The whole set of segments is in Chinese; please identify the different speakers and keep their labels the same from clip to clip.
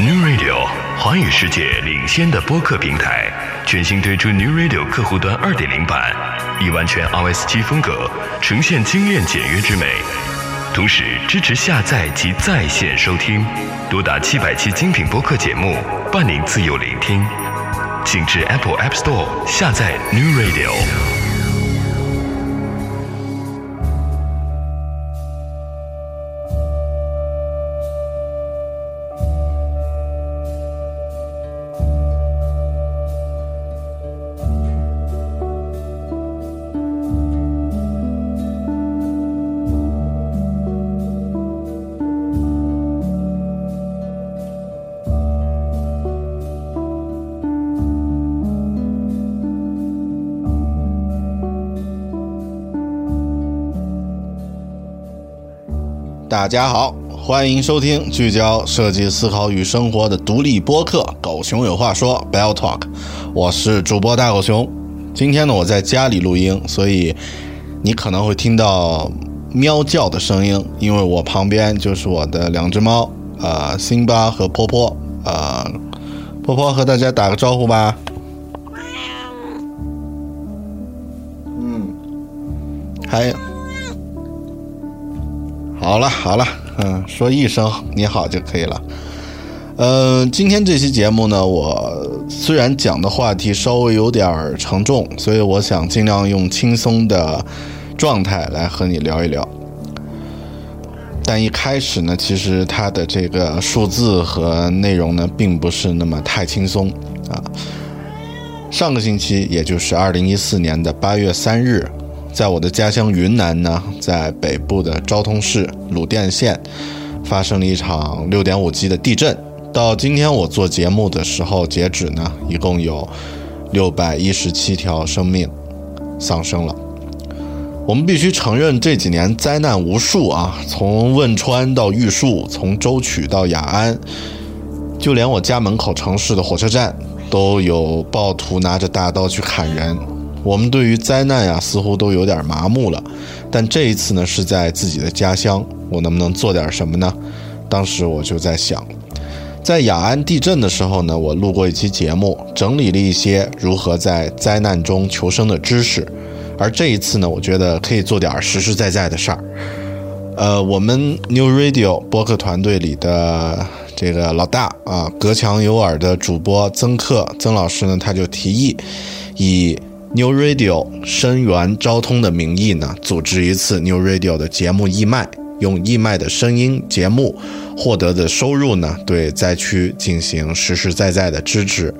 Speaker 1: New Radio 华语世界领先的播客平台，全新推出 New Radio 客户端2.0版，以完全 iOS 七风格呈现精炼简约之美，同时支持下载及在线收听，多达七百期精品播客节目，伴您自由聆听。请至 Apple App Store 下载 New Radio。
Speaker 2: 大家好，欢迎收听聚焦设计思考与生活的独立播客《狗熊有话说》（Bell Talk）。我是主播大狗熊。今天呢，我在家里录音，所以你可能会听到喵叫的声音，因为我旁边就是我的两只猫，呃，辛巴和波波。呃，波波和大家打个招呼吧。好了好了，嗯，说一声你好就可以了。嗯，今天这期节目呢，我虽然讲的话题稍微有点沉重，所以我想尽量用轻松的状态来和你聊一聊。但一开始呢，其实它的这个数字和内容呢，并不是那么太轻松啊。上个星期，也就是二零一四年的八月三日。在我的家乡云南呢，在北部的昭通市鲁甸县，发生了一场六点五级的地震。到今天我做节目的时候，截止呢，一共有六百一十七条生命丧生了。我们必须承认，这几年灾难无数啊，从汶川到玉树，从舟曲到雅安，就连我家门口城市的火车站，都有暴徒拿着大刀去砍人。我们对于灾难呀，似乎都有点麻木了。但这一次呢，是在自己的家乡，我能不能做点什么呢？当时我就在想，在雅安地震的时候呢，我录过一期节目，整理了一些如何在灾难中求生的知识。而这一次呢，我觉得可以做点实实在在的事儿。呃，我们 New Radio 播客团队里的这个老大啊，隔墙有耳的主播曾克曾老师呢，他就提议以。New Radio 声源昭通的名义呢，组织一次 New Radio 的节目义卖，用义卖的声音节目获得的收入呢，对灾区进行实实在在的支持。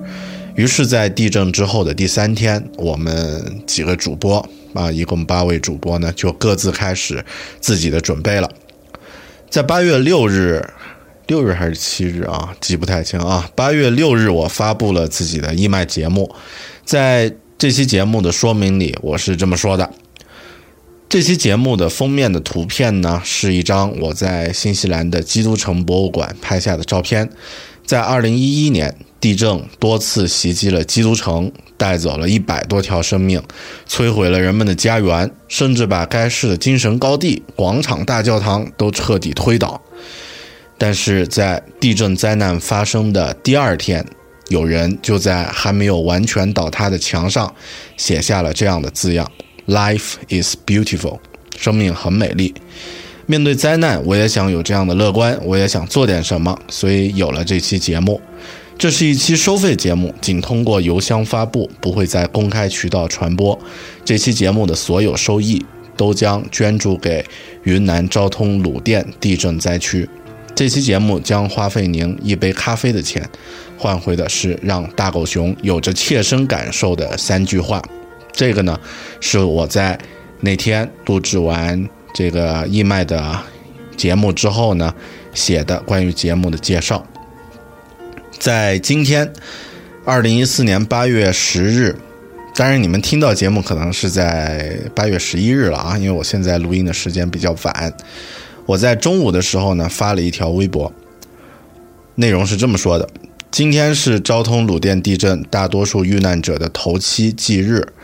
Speaker 2: 于是，在地震之后的第三天，我们几个主播啊，一共八位主播呢，就各自开始自己的准备了。在八月六日，六日还是七日啊，记不太清啊。八月六日，我发布了自己的义卖节目，在。这期节目的说明里，我是这么说的：这期节目的封面的图片呢，是一张我在新西兰的基督城博物馆拍下的照片。在2011年，地震多次袭击了基督城，带走了一百多条生命，摧毁了人们的家园，甚至把该市的精神高地——广场大教堂都彻底推倒。但是在地震灾难发生的第二天。有人就在还没有完全倒塌的墙上写下了这样的字样：“Life is beautiful，生命很美丽。”面对灾难，我也想有这样的乐观，我也想做点什么，所以有了这期节目。这是一期收费节目，仅通过邮箱发布，不会在公开渠道传播。这期节目的所有收益都将捐助给云南昭通鲁甸地震灾区。这期节目将花费您一杯咖啡的钱，换回的是让大狗熊有着切身感受的三句话。这个呢，是我在那天录制完这个义卖的节目之后呢写的关于节目的介绍。在今天，二零一四年八月十日，当然你们听到节目可能是在八月十一日了啊，因为我现在录音的时间比较晚。我在中午的时候呢发了一条微博，内容是这么说的：今天是昭通鲁甸地震大多数遇难者的头七忌日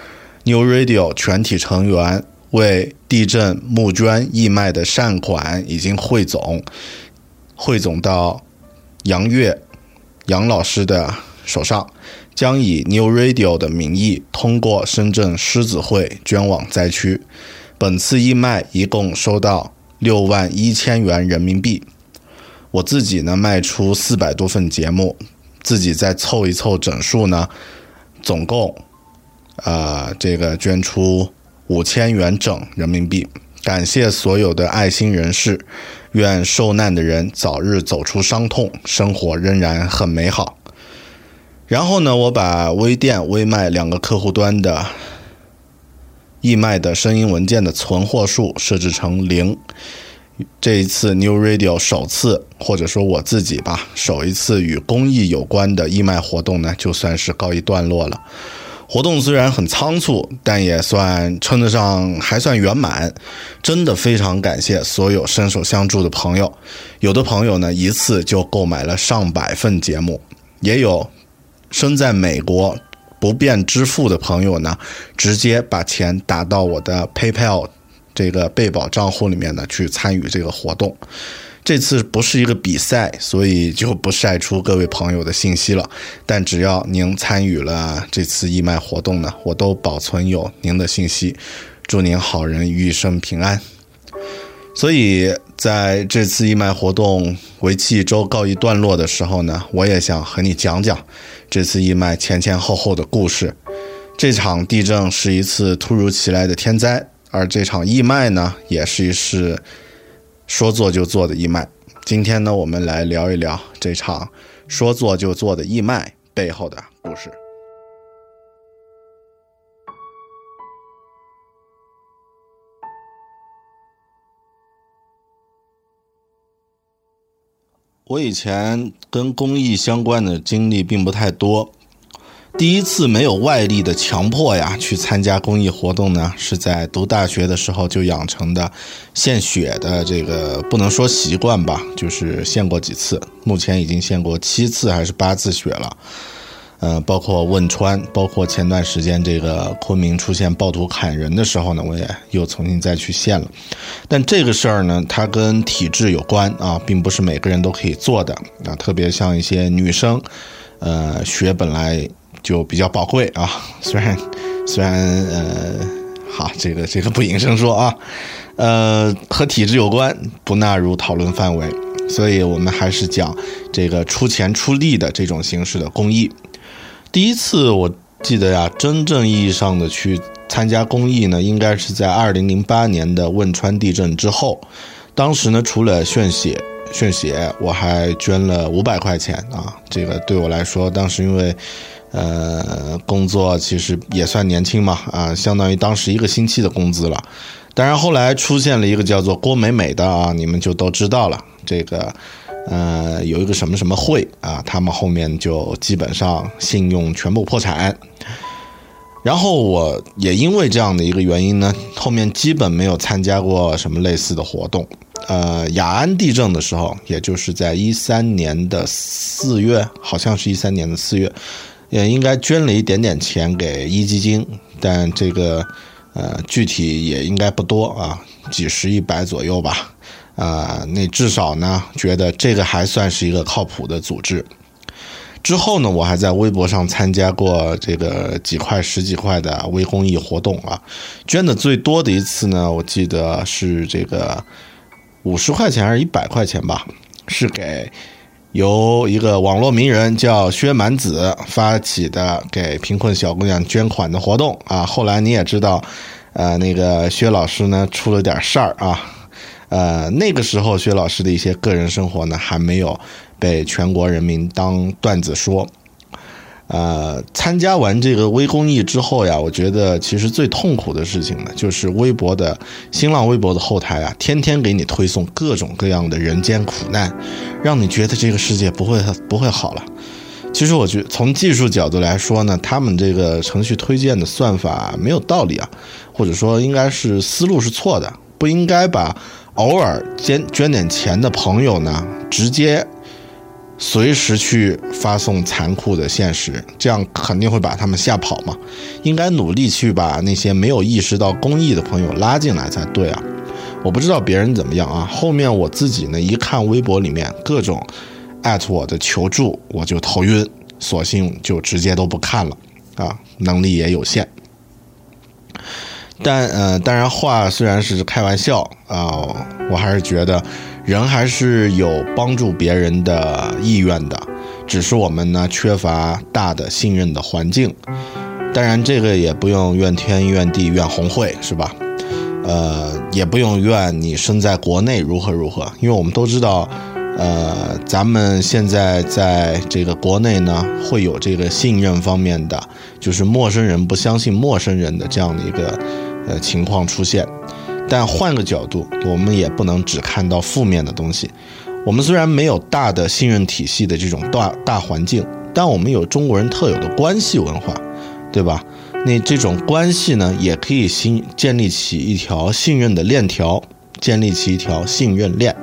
Speaker 2: ，New Radio 全体成员为地震募捐义卖的善款已经汇总，汇总到杨月。杨老师的手上将以 New Radio 的名义通过深圳狮子会捐往灾区。本次义卖一共收到六万一千元人民币。我自己呢卖出四百多份节目，自己再凑一凑整数呢，总共啊这个捐出五千元整人民币。感谢所有的爱心人士。愿受难的人早日走出伤痛，生活仍然很美好。然后呢，我把微店、微卖两个客户端的义卖的声音文件的存货数设置成零。这一次 New Radio 首次，或者说我自己吧，首一次与公益有关的义卖活动呢，就算是告一段落了。活动虽然很仓促，但也算称得上还算圆满。真的非常感谢所有伸手相助的朋友。有的朋友呢，一次就购买了上百份节目；也有身在美国不便支付的朋友呢，直接把钱打到我的 PayPal 这个贝宝账户里面呢，去参与这个活动。这次不是一个比赛，所以就不晒出各位朋友的信息了。但只要您参与了这次义卖活动呢，我都保存有您的信息。祝您好人一生平安。所以在这次义卖活动为期一周告一段落的时候呢，我也想和你讲讲这次义卖前前后后的故事。这场地震是一次突如其来的天灾，而这场义卖呢，也是一次。说做就做的义卖，今天呢，我们来聊一聊这场说做就做的义卖背后的故事。我以前跟公益相关的经历并不太多。第一次没有外力的强迫呀，去参加公益活动呢，是在读大学的时候就养成的献血的这个不能说习惯吧，就是献过几次，目前已经献过七次还是八次血了。呃，包括汶川，包括前段时间这个昆明出现暴徒砍人的时候呢，我也又重新再去献了。但这个事儿呢，它跟体质有关啊，并不是每个人都可以做的啊，特别像一些女生，呃，血本来。就比较宝贵啊，虽然虽然呃，好，这个这个不引申说啊，呃，和体质有关，不纳入讨论范围，所以我们还是讲这个出钱出力的这种形式的公益。第一次我记得呀，真正意义上的去参加公益呢，应该是在二零零八年的汶川地震之后，当时呢，除了献血献血，我还捐了五百块钱啊，这个对我来说，当时因为。呃，工作其实也算年轻嘛，啊，相当于当时一个星期的工资了。当然后来出现了一个叫做郭美美的啊，你们就都知道了。这个，呃，有一个什么什么会啊，他们后面就基本上信用全部破产。然后我也因为这样的一个原因呢，后面基本没有参加过什么类似的活动。呃，雅安地震的时候，也就是在一三年的四月，好像是一三年的四月。也应该捐了一点点钱给壹基金，但这个呃具体也应该不多啊，几十一百左右吧。啊，那至少呢，觉得这个还算是一个靠谱的组织。之后呢，我还在微博上参加过这个几块十几块的微公益活动啊，捐的最多的一次呢，我记得是这个五十块钱还是一百块钱吧，是给由一个网络名人叫薛蛮子发起的给贫困小姑娘捐款的活动啊。后来你也知道，呃，那个薛老师呢出了点事儿啊，呃，那个时候薛老师的一些个人生活呢还没有被全国人民当段子说。呃，参加完这个微公益之后呀，我觉得其实最痛苦的事情呢，就是微博的新浪微博的后台啊，天天给你推送各种各样的人间苦难，让你觉得这个世界不会不会好了。其实我觉从技术角度来说呢，他们这个程序推荐的算法没有道理啊，或者说应该是思路是错的，不应该把偶尔捐捐点钱的朋友呢直接。随时去发送残酷的现实，这样肯定会把他们吓跑嘛。应该努力去把那些没有意识到公益的朋友拉进来才对啊。我不知道别人怎么样啊。后面我自己呢，一看微博里面各种艾特我的求助，我就头晕，索性就直接都不看了啊。能力也有限。但呃，当然话虽然是开玩笑啊，我还是觉得。人还是有帮助别人的意愿的，只是我们呢缺乏大的信任的环境。当然，这个也不用怨天怨地怨红会，是吧？呃，也不用怨你身在国内如何如何，因为我们都知道，呃，咱们现在在这个国内呢，会有这个信任方面的，就是陌生人不相信陌生人的这样的一个呃情况出现。但换个角度，我们也不能只看到负面的东西。我们虽然没有大的信任体系的这种大大环境，但我们有中国人特有的关系文化，对吧？那这种关系呢，也可以新建立起一条信任的链条，建立起一条信任链。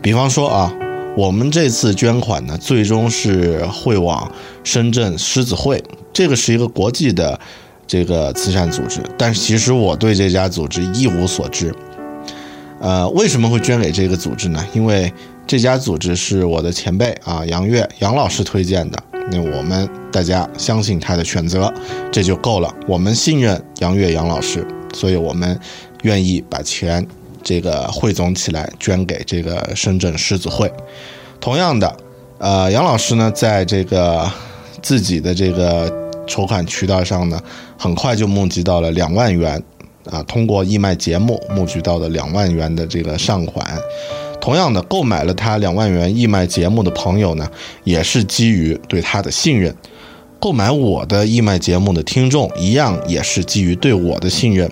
Speaker 2: 比方说啊，我们这次捐款呢，最终是会往深圳狮子会，这个是一个国际的。这个慈善组织，但是其实我对这家组织一无所知。呃，为什么会捐给这个组织呢？因为这家组织是我的前辈啊，杨越杨老师推荐的。那我们大家相信他的选择，这就够了。我们信任杨越杨老师，所以我们愿意把钱这个汇总起来捐给这个深圳狮子会。同样的，呃，杨老师呢，在这个自己的这个。筹款渠道上呢，很快就募集到了两万元，啊，通过义卖节目募集到的两万元的这个善款。同样的，购买了他两万元义卖节目的朋友呢，也是基于对他的信任；购买我的义卖节目的听众，一样也是基于对我的信任。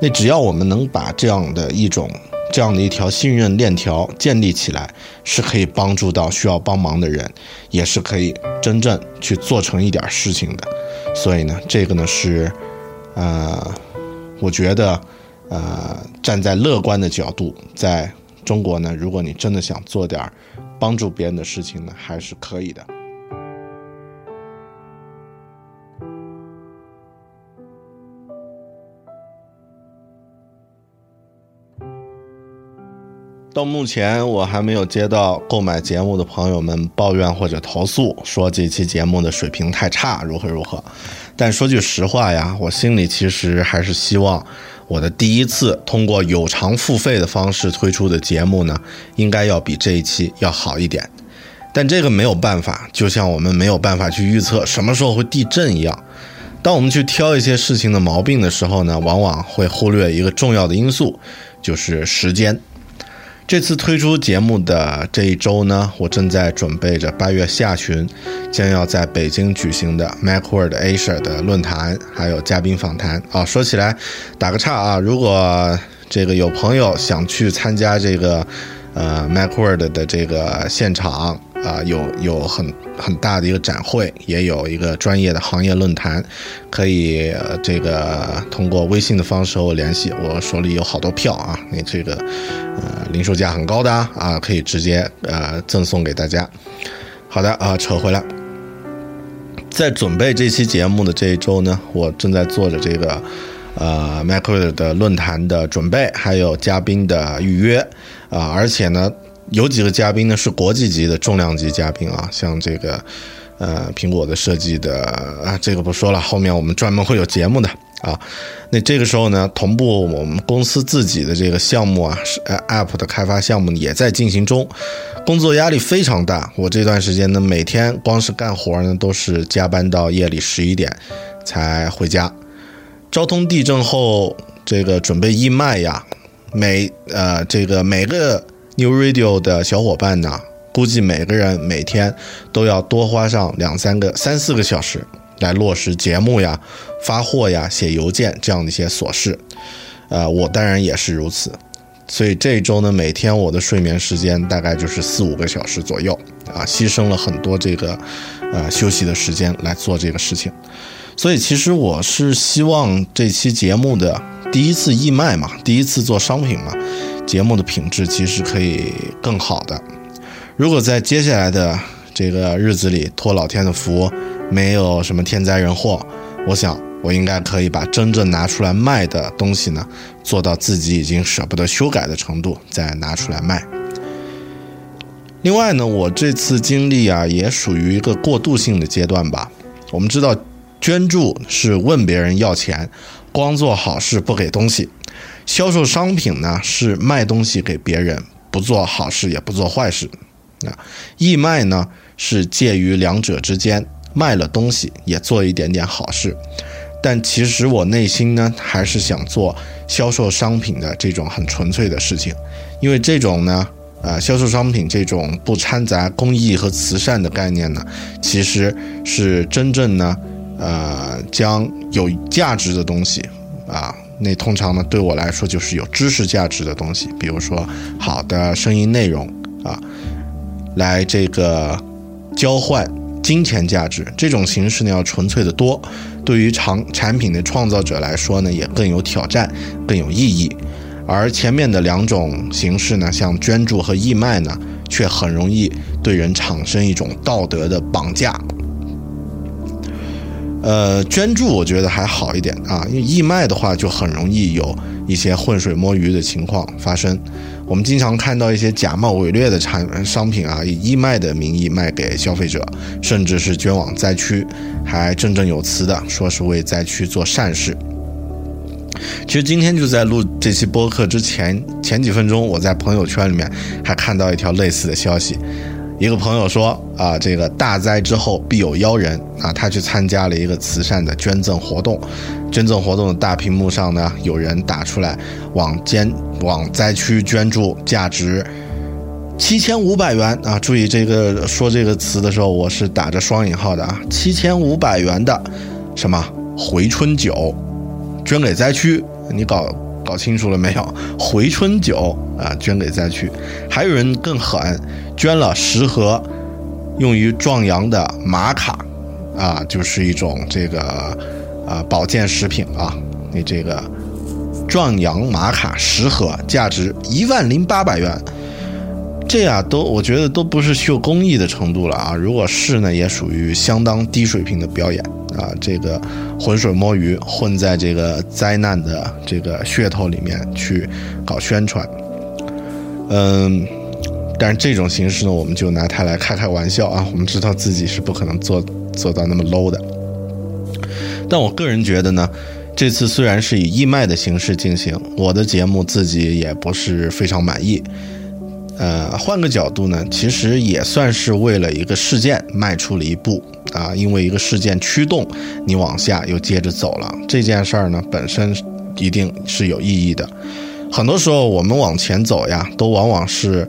Speaker 2: 那只要我们能把这样的一种。这样的一条信任链条建立起来，是可以帮助到需要帮忙的人，也是可以真正去做成一点事情的。所以呢，这个呢是，呃，我觉得，呃，站在乐观的角度，在中国呢，如果你真的想做点帮助别人的事情呢，还是可以的。到目前，我还没有接到购买节目的朋友们抱怨或者投诉，说这期节目的水平太差，如何如何。但说句实话呀，我心里其实还是希望我的第一次通过有偿付费的方式推出的节目呢，应该要比这一期要好一点。但这个没有办法，就像我们没有办法去预测什么时候会地震一样。当我们去挑一些事情的毛病的时候呢，往往会忽略一个重要的因素，就是时间。这次推出节目的这一周呢，我正在准备着八月下旬将要在北京举行的 MacWorld Asia 的论坛，还有嘉宾访谈啊。说起来，打个岔啊，如果这个有朋友想去参加这个呃 MacWorld 的这个现场。啊，有有很很大的一个展会，也有一个专业的行业论坛，可以这个通过微信的方式和我联系。我手里有好多票啊，你这个呃零售价很高的啊，啊可以直接呃赠送给大家。好的啊，扯回来，在准备这期节目的这一周呢，我正在做着这个呃 Macro 的论坛的准备，还有嘉宾的预约啊，而且呢。有几个嘉宾呢是国际级的重量级嘉宾啊，像这个，呃，苹果的设计的啊，这个不说了，后面我们专门会有节目的啊。那这个时候呢，同步我们公司自己的这个项目啊，是 App 的开发项目也在进行中，工作压力非常大。我这段时间呢，每天光是干活呢，都是加班到夜里十一点才回家。昭通地震后，这个准备义卖呀，每呃这个每个 New Radio 的小伙伴呢，估计每个人每天都要多花上两三个、三四个小时。来落实节目呀、发货呀、写邮件这样的一些琐事，呃，我当然也是如此。所以这一周呢，每天我的睡眠时间大概就是四五个小时左右啊，牺牲了很多这个呃休息的时间来做这个事情。所以其实我是希望这期节目的第一次义卖嘛，第一次做商品嘛，节目的品质其实可以更好的。如果在接下来的这个日子里托老天的福。没有什么天灾人祸，我想我应该可以把真正拿出来卖的东西呢，做到自己已经舍不得修改的程度，再拿出来卖。另外呢，我这次经历啊，也属于一个过渡性的阶段吧。我们知道，捐助是问别人要钱，光做好事不给东西；销售商品呢，是卖东西给别人，不做好事也不做坏事。啊，义卖呢，是介于两者之间。卖了东西也做一点点好事，但其实我内心呢还是想做销售商品的这种很纯粹的事情，因为这种呢，呃，销售商品这种不掺杂公益和慈善的概念呢，其实是真正呢，呃，将有价值的东西啊，那通常呢对我来说就是有知识价值的东西，比如说好的声音内容啊，来这个交换。金钱价值这种形式呢，要纯粹的多，对于产产品的创造者来说呢，也更有挑战，更有意义。而前面的两种形式呢，像捐助和义卖呢，却很容易对人产生一种道德的绑架。呃，捐助我觉得还好一点啊，因为义卖的话就很容易有一些浑水摸鱼的情况发生。我们经常看到一些假冒伪劣的产商品啊，以义卖的名义卖给消费者，甚至是捐往灾区，还振振有词的说是为灾区做善事。其实今天就在录这期播客之前前几分钟，我在朋友圈里面还看到一条类似的消息。一个朋友说啊，这个大灾之后必有妖人啊，他去参加了一个慈善的捐赠活动，捐赠活动的大屏幕上呢，有人打出来往捐往灾区捐助价值七千五百元啊，注意这个说这个词的时候，我是打着双引号的啊，七千五百元的什么回春酒，捐给灾区，你搞。搞清楚了没有？回春酒啊，捐给灾区。还有人更狠，捐了十盒用于壮阳的玛卡，啊，就是一种这个啊保健食品啊。你这个壮阳玛卡十盒，价值一万零八百元。这呀，都我觉得都不是秀公益的程度了啊！如果是呢，也属于相当低水平的表演啊！这个浑水摸鱼，混在这个灾难的这个噱头里面去搞宣传，嗯，但是这种形式呢，我们就拿它来开开玩笑啊！我们知道自己是不可能做做到那么 low 的，但我个人觉得呢，这次虽然是以义卖的形式进行，我的节目自己也不是非常满意。呃，换个角度呢，其实也算是为了一个事件迈出了一步啊，因为一个事件驱动你往下又接着走了。这件事儿呢，本身一定是有意义的。很多时候我们往前走呀，都往往是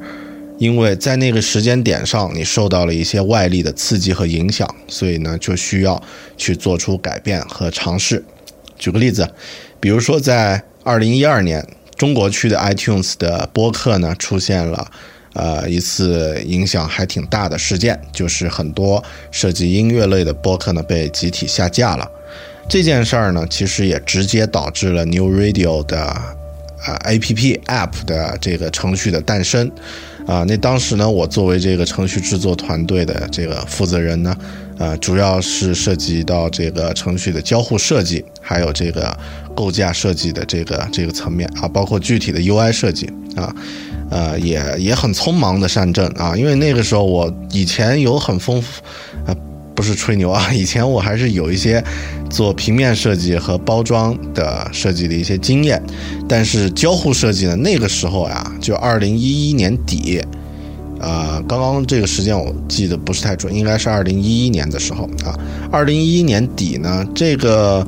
Speaker 2: 因为在那个时间点上你受到了一些外力的刺激和影响，所以呢，就需要去做出改变和尝试。举个例子，比如说在二零一二年。中国区的 iTunes 的播客呢，出现了，呃，一次影响还挺大的事件，就是很多涉及音乐类的播客呢被集体下架了。这件事儿呢，其实也直接导致了 New Radio 的，呃，APP App 的这个程序的诞生。啊，那当时呢，我作为这个程序制作团队的这个负责人呢，呃，主要是涉及到这个程序的交互设计，还有这个构架设计的这个这个层面啊，包括具体的 UI 设计啊，呃，也也很匆忙的上阵啊，因为那个时候我以前有很丰富，呃，不是吹牛啊，以前我还是有一些做平面设计和包装的设计的一些经验，但是交互设计呢，那个时候呀，就二零一一年底，呃，刚刚这个时间我记得不是太准，应该是二零一一年的时候啊，二零一一年底呢，这个。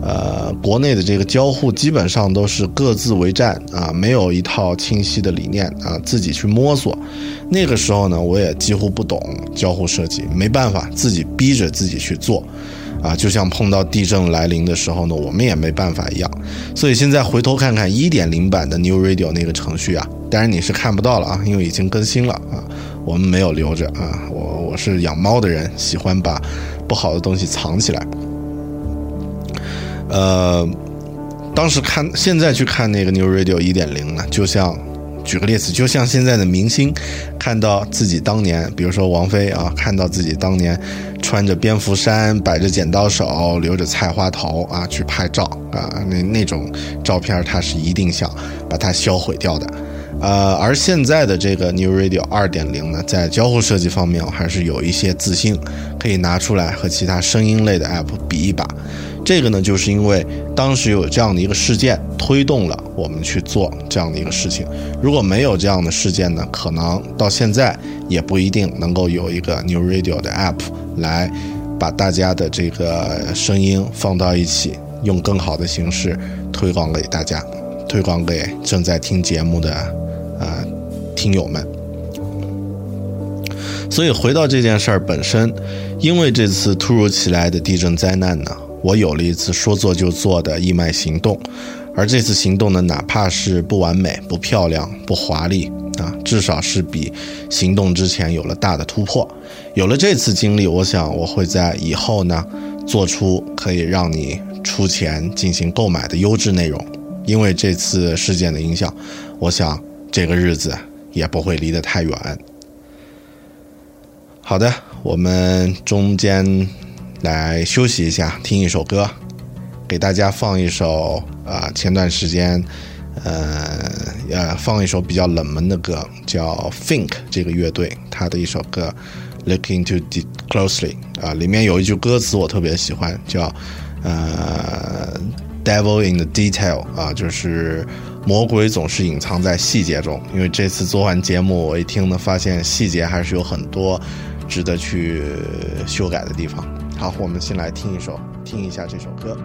Speaker 2: 呃，国内的这个交互基本上都是各自为战啊，没有一套清晰的理念啊，自己去摸索。那个时候呢，我也几乎不懂交互设计，没办法，自己逼着自己去做啊，就像碰到地震来临的时候呢，我们也没办法一样。所以现在回头看看一点零版的 New Radio 那个程序啊，当然你是看不到了啊，因为已经更新了啊，我们没有留着啊，我我是养猫的人，喜欢把不好的东西藏起来。呃，当时看，现在去看那个 New Radio 一点零呢，就像，举个例子，就像现在的明星，看到自己当年，比如说王菲啊，看到自己当年穿着蝙蝠衫、摆着剪刀手、留着菜花头啊去拍照啊，那那种照片，他是一定想把它销毁掉的。呃，而现在的这个 New Radio 二点零呢，在交互设计方面，我还是有一些自信，可以拿出来和其他声音类的 App 比一把。这个呢，就是因为当时有这样的一个事件推动了我们去做这样的一个事情。如果没有这样的事件呢，可能到现在也不一定能够有一个 New Radio 的 App 来把大家的这个声音放到一起，用更好的形式推广给大家，推广给正在听节目的呃听友们。所以回到这件事儿本身，因为这次突如其来的地震灾难呢。我有了一次说做就做的义卖行动，而这次行动呢，哪怕是不完美、不漂亮、不华丽啊，至少是比行动之前有了大的突破。有了这次经历，我想我会在以后呢，做出可以让你出钱进行购买的优质内容。因为这次事件的影响，我想这个日子也不会离得太远。好的，我们中间。来休息一下，听一首歌，给大家放一首啊，前段时间，呃，呃，放一首比较冷门的歌，叫 Think 这个乐队他的一首歌 Looking to closely 啊，里面有一句歌词我特别喜欢，叫呃，Devil in the detail 啊，就是魔鬼总是隐藏在细节中。因为这次做完节目，我一听呢，发现细节还是有很多值得去修改的地方。好，我们先来听一首，听一下这首歌。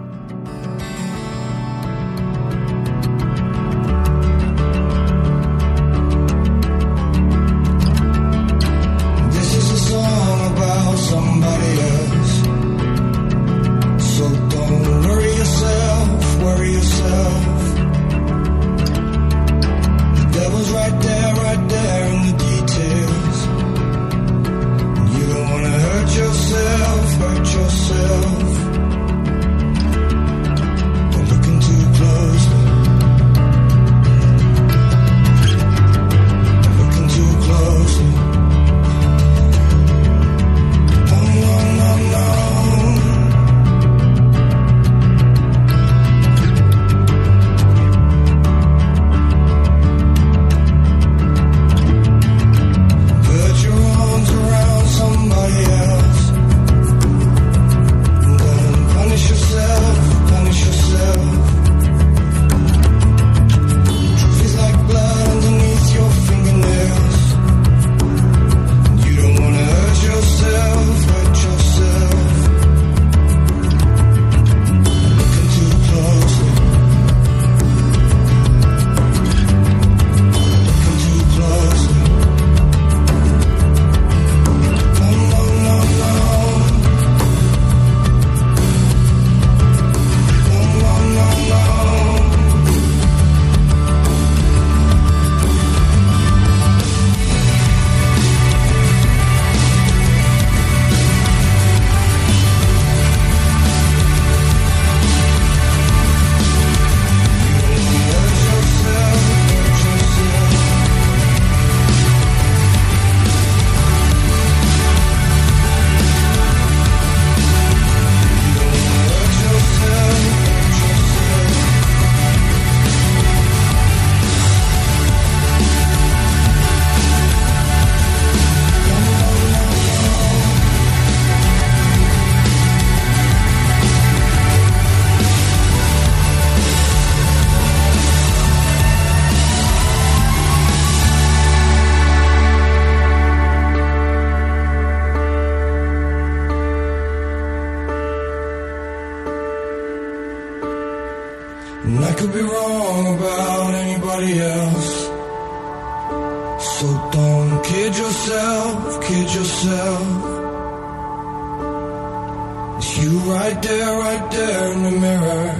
Speaker 3: You right there, right there in the mirror.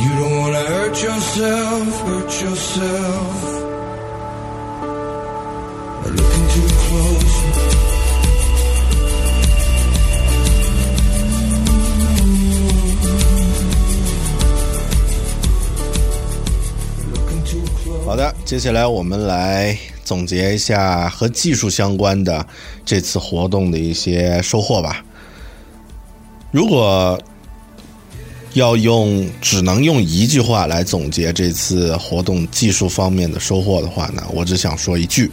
Speaker 3: You don't wanna hurt yourself, hurt yourself. Looking too close. Looking too close.
Speaker 2: 好的，接下来我们来总结一下和技术相关的这次活动的一些收获吧。如果要用只能用一句话来总结这次活动技术方面的收获的话呢，我只想说一句：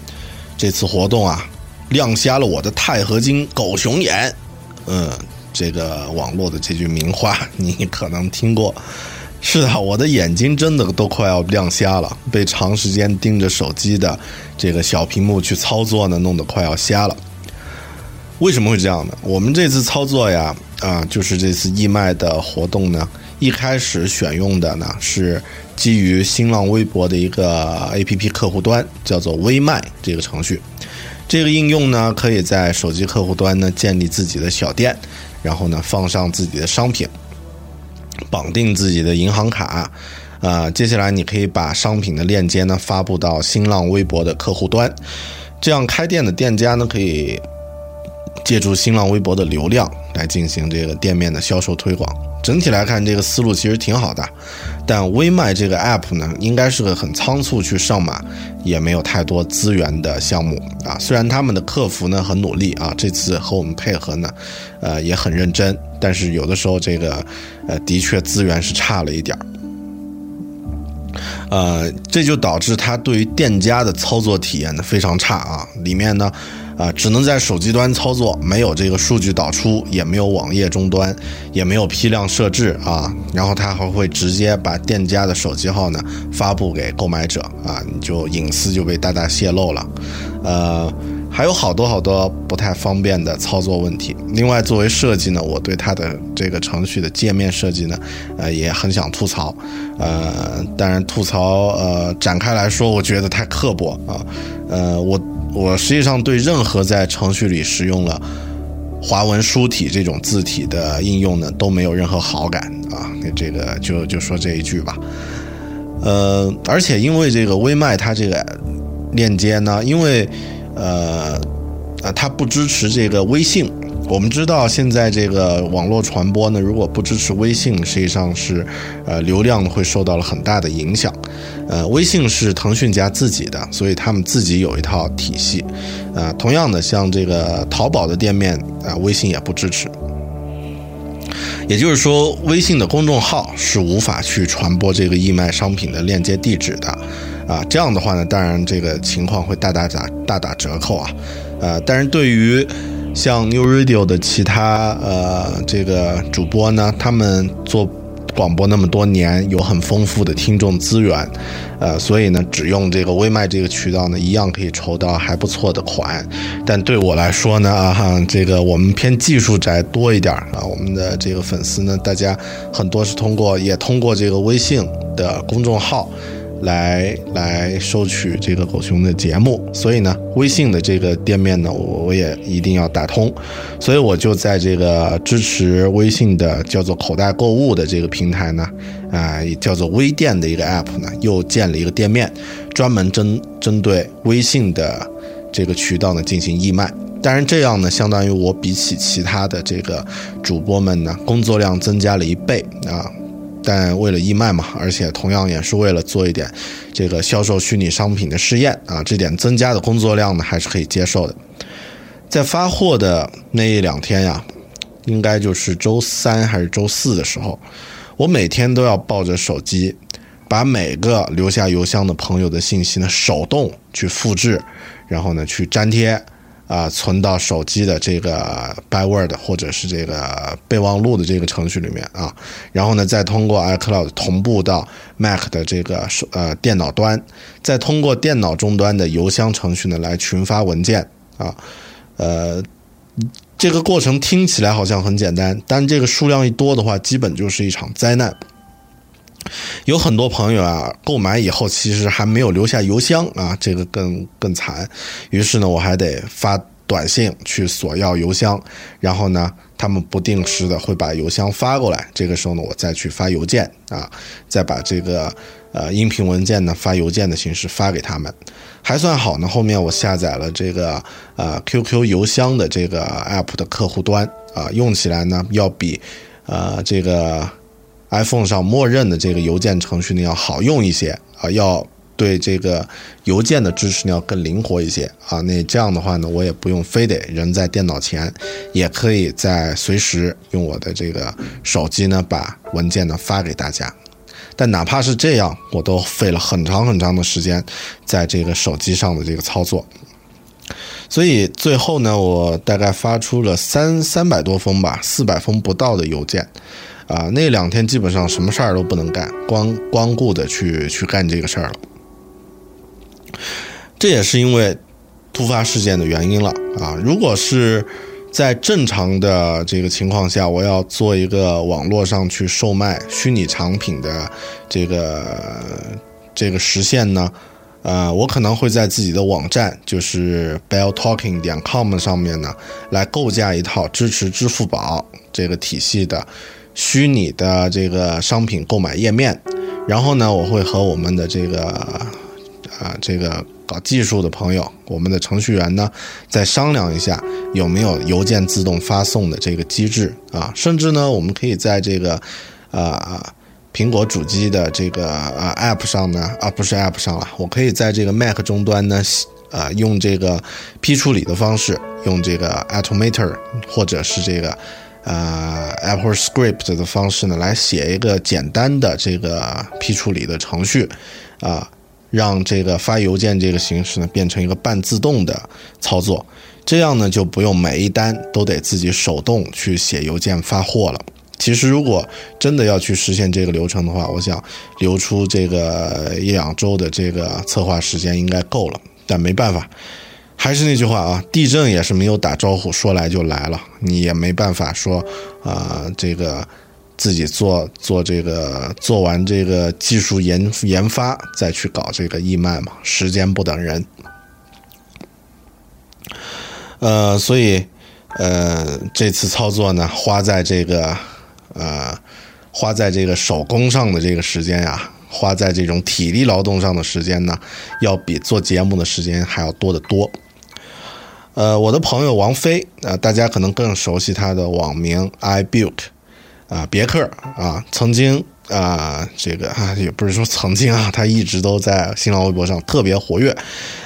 Speaker 2: 这次活动啊，亮瞎了我的钛合金狗熊眼。嗯，这个网络的这句名话你可能听过。是的，我的眼睛真的都快要亮瞎了，被长时间盯着手机的这个小屏幕去操作呢，弄得快要瞎了。为什么会这样呢？我们这次操作呀，啊，就是这次义卖的活动呢，一开始选用的呢是基于新浪微博的一个 APP 客户端，叫做微卖这个程序。这个应用呢，可以在手机客户端呢建立自己的小店，然后呢放上自己的商品，绑定自己的银行卡。啊，接下来你可以把商品的链接呢发布到新浪微博的客户端，这样开店的店家呢可以借助新浪微博的流量来进行这个店面的销售推广。整体来看，这个思路其实挺好的，但微卖这个 app 呢，应该是个很仓促去上马，也没有太多资源的项目啊。虽然他们的客服呢很努力啊，这次和我们配合呢，呃也很认真，但是有的时候这个，呃的确资源是差了一点儿。呃，这就导致他对于店家的操作体验呢非常差啊，里面呢，啊、只能在手机端操作，没有这个数据导出，也没有网页终端，也没有批量设置啊，然后它还会直接把店家的手机号呢发布给购买者啊，你就隐私就被大大泄露了，呃。还有好多好多不太方便的操作问题。另外，作为设计呢，我对它的这个程序的界面设计呢，呃，也很想吐槽。呃，当然吐槽呃展开来说，我觉得太刻薄啊。呃，我我实际上对任何在程序里使用了华文书体这种字体的应用呢，都没有任何好感啊。那这个就就说这一句吧。呃，而且因为这个微麦它这个链接呢，因为呃，呃，它不支持这个微信。我们知道，现在这个网络传播呢，如果不支持微信，实际上是，呃，流量会受到了很大的影响。呃，微信是腾讯家自己的，所以他们自己有一套体系。啊、同样的，像这个淘宝的店面啊、微信也不支持。也就是说，微信的公众号是无法去传播这个义卖商品的链接地址的，啊，这样的话呢，当然这个情况会大大打大打折扣啊，呃，但是对于像 New Radio 的其他呃这个主播呢，他们做广播那么多年，有很丰富的听众资源，呃，所以呢，只用这个微卖这个渠道呢，一样可以筹到还不错的款。但对我来说呢，啊哈，这个我们偏技术宅多一点儿啊，我们的这个粉丝呢，大家很多是通过也通过这个微信的公众号。来来收取这个狗熊的节目，所以呢，微信的这个店面呢，我我也一定要打通，所以我就在这个支持微信的叫做口袋购物的这个平台呢，啊、也叫做微店的一个 app 呢，又建了一个店面，专门针针对微信的这个渠道呢进行义卖。当然，这样呢，相当于我比起其他的这个主播们呢，工作量增加了一倍啊。但为了义卖嘛，而且同样也是为了做一点这个销售虚拟商品的试验啊，这点增加的工作量呢还是可以接受的。在发货的那一两天呀，应该就是周三还是周四的时候，我每天都要抱着手机，把每个留下邮箱的朋友的信息呢手动去复制，然后呢去粘贴。啊，存到手机的这个 Byword 或者是这个备忘录的这个程序里面啊，然后呢，再通过 iCloud 同步到 Mac 的这个手呃电脑端，再通过电脑终端的邮箱程序呢来群发文件啊，呃，这个过程听起来好像很简单，但这个数量一多的话，基本就是一场灾难。有很多朋友啊，购买以后其实还没有留下邮箱啊，这个更更惨。于是呢，我还得发短信去索要邮箱，然后呢，他们不定时的会把邮箱发过来。这个时候呢，我再去发邮件啊，再把这个呃音频文件呢发邮件的形式发给他们，还算好呢。后面我下载了这个呃 QQ 邮箱的这个 app 的客户端啊，用起来呢要比呃这个。iPhone 上默认的这个邮件程序呢要好用一些啊，要对这个邮件的支持呢要更灵活一些啊。那这样的话呢，我也不用非得人在电脑前，也可以在随时用我的这个手机呢把文件呢发给大家。但哪怕是这样，我都费了很长很长的时间在这个手机上的这个操作。所以最后呢，我大概发出了三三百多封吧，四百封不到的邮件。啊，那两天基本上什么事儿都不能干，光光顾的去去干这个事儿了。这也是因为突发事件的原因了啊。如果是在正常的这个情况下，我要做一个网络上去售卖虚拟产品的这个这个实现呢，呃，我可能会在自己的网站，就是 belltalking 点 com 上面呢，来构架一套支持支付宝这个体系的。虚拟的这个商品购买页面，然后呢，我会和我们的这个啊这个搞技术的朋友，我们的程序员呢，再商量一下有没有邮件自动发送的这个机制啊，甚至呢，我们可以在这个啊苹果主机的这个啊 App 上呢，啊不是 App 上了，我可以在这个 Mac 终端呢，啊用这个批处理的方式，用这个 Automator 或者是这个。呃，Apple Script 的方式呢，来写一个简单的这个批处理的程序，啊，让这个发邮件这个形式呢变成一个半自动的操作，这样呢就不用每一单都得自己手动去写邮件发货了。其实如果真的要去实现这个流程的话，我想留出这个一两周的这个策划时间应该够了，但没办法。还是那句话啊，地震也是没有打招呼，说来就来了。你也没办法说，啊，这个自己做做这个，做完这个技术研研发再去搞这个义卖嘛，时间不等人。呃，所以，呃，这次操作呢，花在这个，呃，花在这个手工上的这个时间呀。花在这种体力劳动上的时间呢，要比做节目的时间还要多得多。呃，我的朋友王菲啊，大家可能更熟悉她的网名 i book 啊，别克啊，曾经啊，这个啊也不是说曾经啊，他一直都在新浪微博上特别活跃。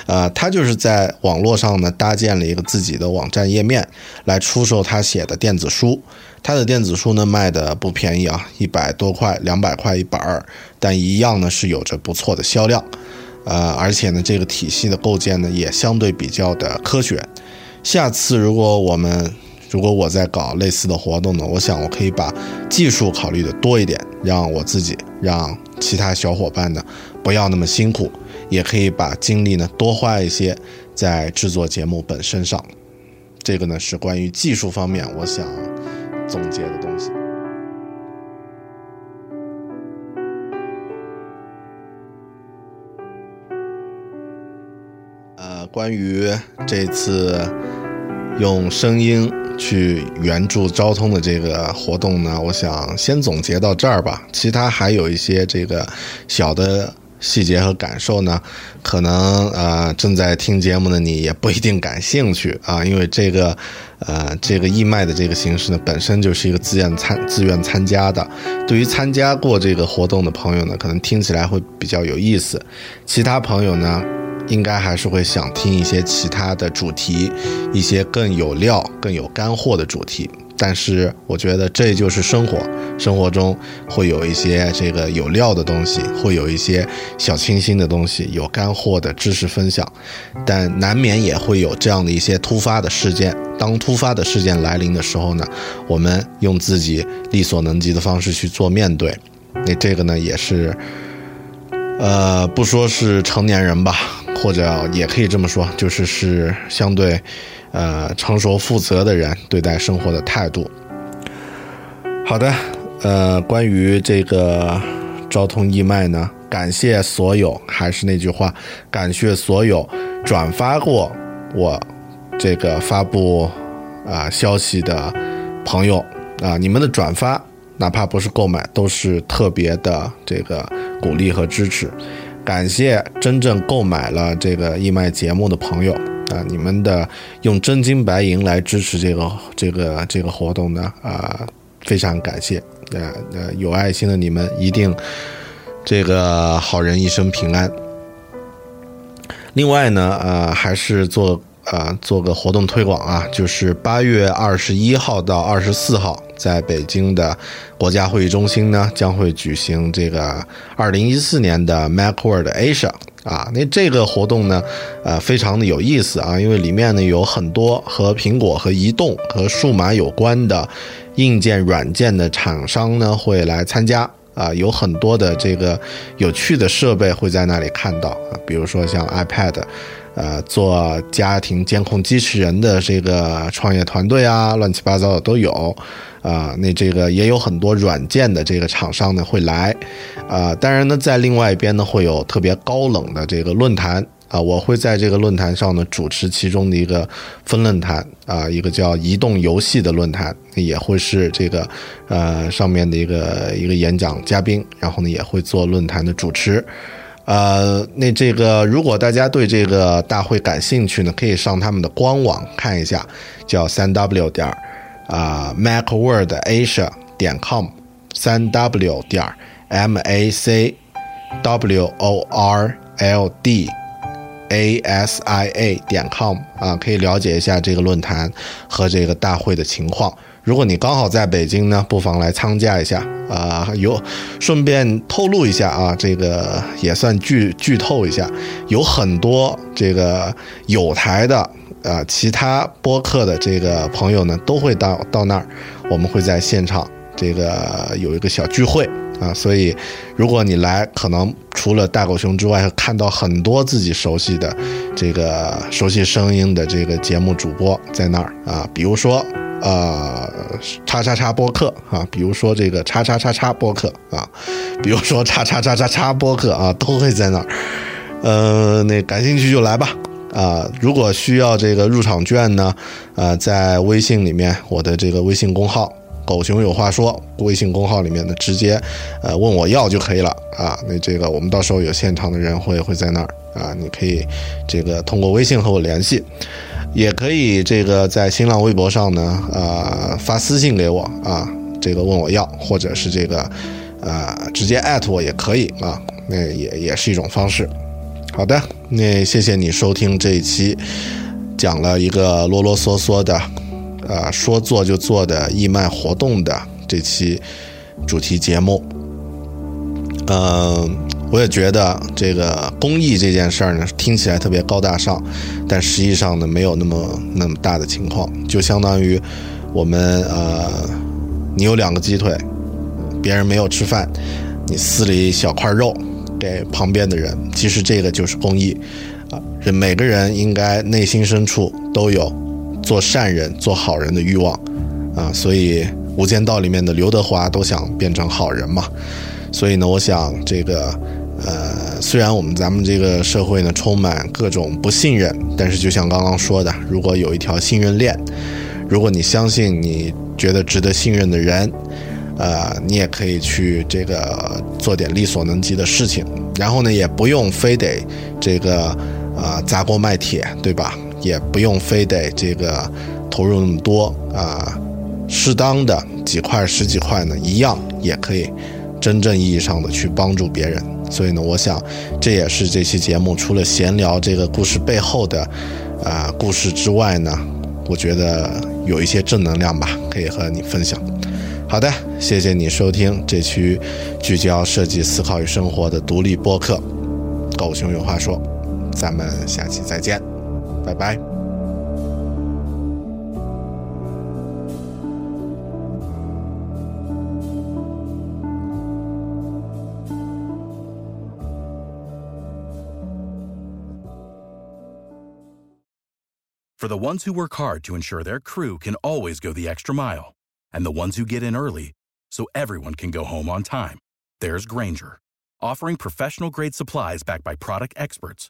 Speaker 2: 啊，他就是在网络上呢搭建了一个自己的网站页面，来出售他写的电子书。他的电子书呢卖的不便宜啊，一百多块、两百块一本儿，但一样呢是有着不错的销量，呃，而且呢这个体系的构建呢也相对比较的科学。下次如果我们如果我在搞类似的活动呢，我想我可以把技术考虑的多一点，让我自己让其他小伙伴呢不要那么辛苦，也可以把精力呢多花一些在制作节目本身上。这个呢是关于技术方面，我想。总结的东西。关于这次用声音去援助昭通的这个活动呢，我想先总结到这儿吧。其他还有一些这个小的。细节和感受呢，可能呃正在听节目的你也不一定感兴趣啊，因为这个呃这个义卖的这个形式呢，本身就是一个自愿参自愿参加的。对于参加过这个活动的朋友呢，可能听起来会比较有意思。其他朋友呢，应该还是会想听一些其他的主题，一些更有料、更有干货的主题。但是我觉得这就是生活，生活中会有一些这个有料的东西，会有一些小清新的东西，有干货的知识分享，但难免也会有这样的一些突发的事件。当突发的事件来临的时候呢，我们用自己力所能及的方式去做面对。那这个呢，也是，呃，不说是成年人吧，或者也可以这么说，就是是相对。呃，成熟负责的人对待生活的态度。好的，呃，关于这个昭通义卖呢，感谢所有，还是那句话，感谢所有转发过我这个发布啊消息的朋友啊，你们的转发，哪怕不是购买，都是特别的这个鼓励和支持。感谢真正购买了这个义卖节目的朋友啊，你们的用真金白银来支持这个这个这个活动呢啊，非常感谢。呃呃，有爱心的你们一定这个好人一生平安。另外呢，呃，还是做呃做个活动推广啊，就是八月二十一号到二十四号，在北京的国家会议中心呢，将会举行这个二零一四年的 MacWorld Asia 啊。那这个活动呢，呃，非常的有意思啊，因为里面呢有很多和苹果和移动和数码有关的硬件、软件的厂商呢会来参加。啊，有很多的这个有趣的设备会在那里看到啊，比如说像 iPad，呃，做家庭监控机器人的这个创业团队啊，乱七八糟的都有啊。那这个也有很多软件的这个厂商呢会来啊。当然呢，在另外一边呢，会有特别高冷的这个论坛。啊，我会在这个论坛上呢主持其中的一个分论坛啊，一个叫移动游戏的论坛，也会是这个呃上面的一个一个演讲嘉宾，然后呢也会做论坛的主持。呃，那这个如果大家对这个大会感兴趣呢，可以上他们的官网看一下，叫三 w 点儿啊 macworldasia 点 com，三 w 点儿 m a c w o r l d a s i a 点 com 啊，可以了解一下这个论坛和这个大会的情况。如果你刚好在北京呢，不妨来参加一下啊。有顺便透露一下啊，这个也算剧剧透一下，有很多这个有台的啊，其他播客的这个朋友呢，都会到到那儿，我们会在现场这个有一个小聚会。啊，所以如果你来，可能除了大狗熊之外，看到很多自己熟悉的这个熟悉声音的这个节目主播在那儿啊，比如说呃叉叉叉播客啊，比如说这个叉叉叉叉播客啊，比如说叉叉叉叉叉播客啊，都会在那儿。呃，那感兴趣就来吧啊！如果需要这个入场券呢，呃，在微信里面，我的这个微信公号。狗熊有话说，微信公号里面的直接，呃，问我要就可以了啊。那这个我们到时候有现场的人会会在那儿啊，你可以这个通过微信和我联系，也可以这个在新浪微博上呢，呃，发私信给我啊，这个问我要，或者是这个，呃，直接艾特我也可以啊，那也也是一种方式。好的，那谢谢你收听这一期，讲了一个啰啰嗦嗦的。呃，说做就做的义卖活动的这期主题节目，嗯，我也觉得这个公益这件事儿呢，听起来特别高大上，但实际上呢，没有那么那么大的情况，就相当于我们呃，你有两个鸡腿，别人没有吃饭，你撕了一小块肉给旁边的人，其实这个就是公益啊，人每个人应该内心深处都有。做善人、做好人的欲望，啊，所以《无间道》里面的刘德华都想变成好人嘛。所以呢，我想这个，呃，虽然我们咱们这个社会呢充满各种不信任，但是就像刚刚说的，如果有一条信任链，如果你相信你觉得值得信任的人，呃，你也可以去这个做点力所能及的事情，然后呢，也不用非得这个啊砸锅卖铁，对吧？也不用非得这个投入那么多啊，适当的几块十几块呢，一样也可以真正意义上的去帮助别人。所以呢，我想这也是这期节目除了闲聊这个故事背后的啊故事之外呢，我觉得有一些正能量吧，可以和你分享。好的，谢谢你收听这期聚焦设计思考与生活的独立播客。狗熊有话说，咱们下期再见。拜拜。
Speaker 4: For the ones who work hard to ensure their crew can always go the extra mile, and the ones who get in early so everyone can go home on time, there's Granger, offering professional grade supplies backed by product experts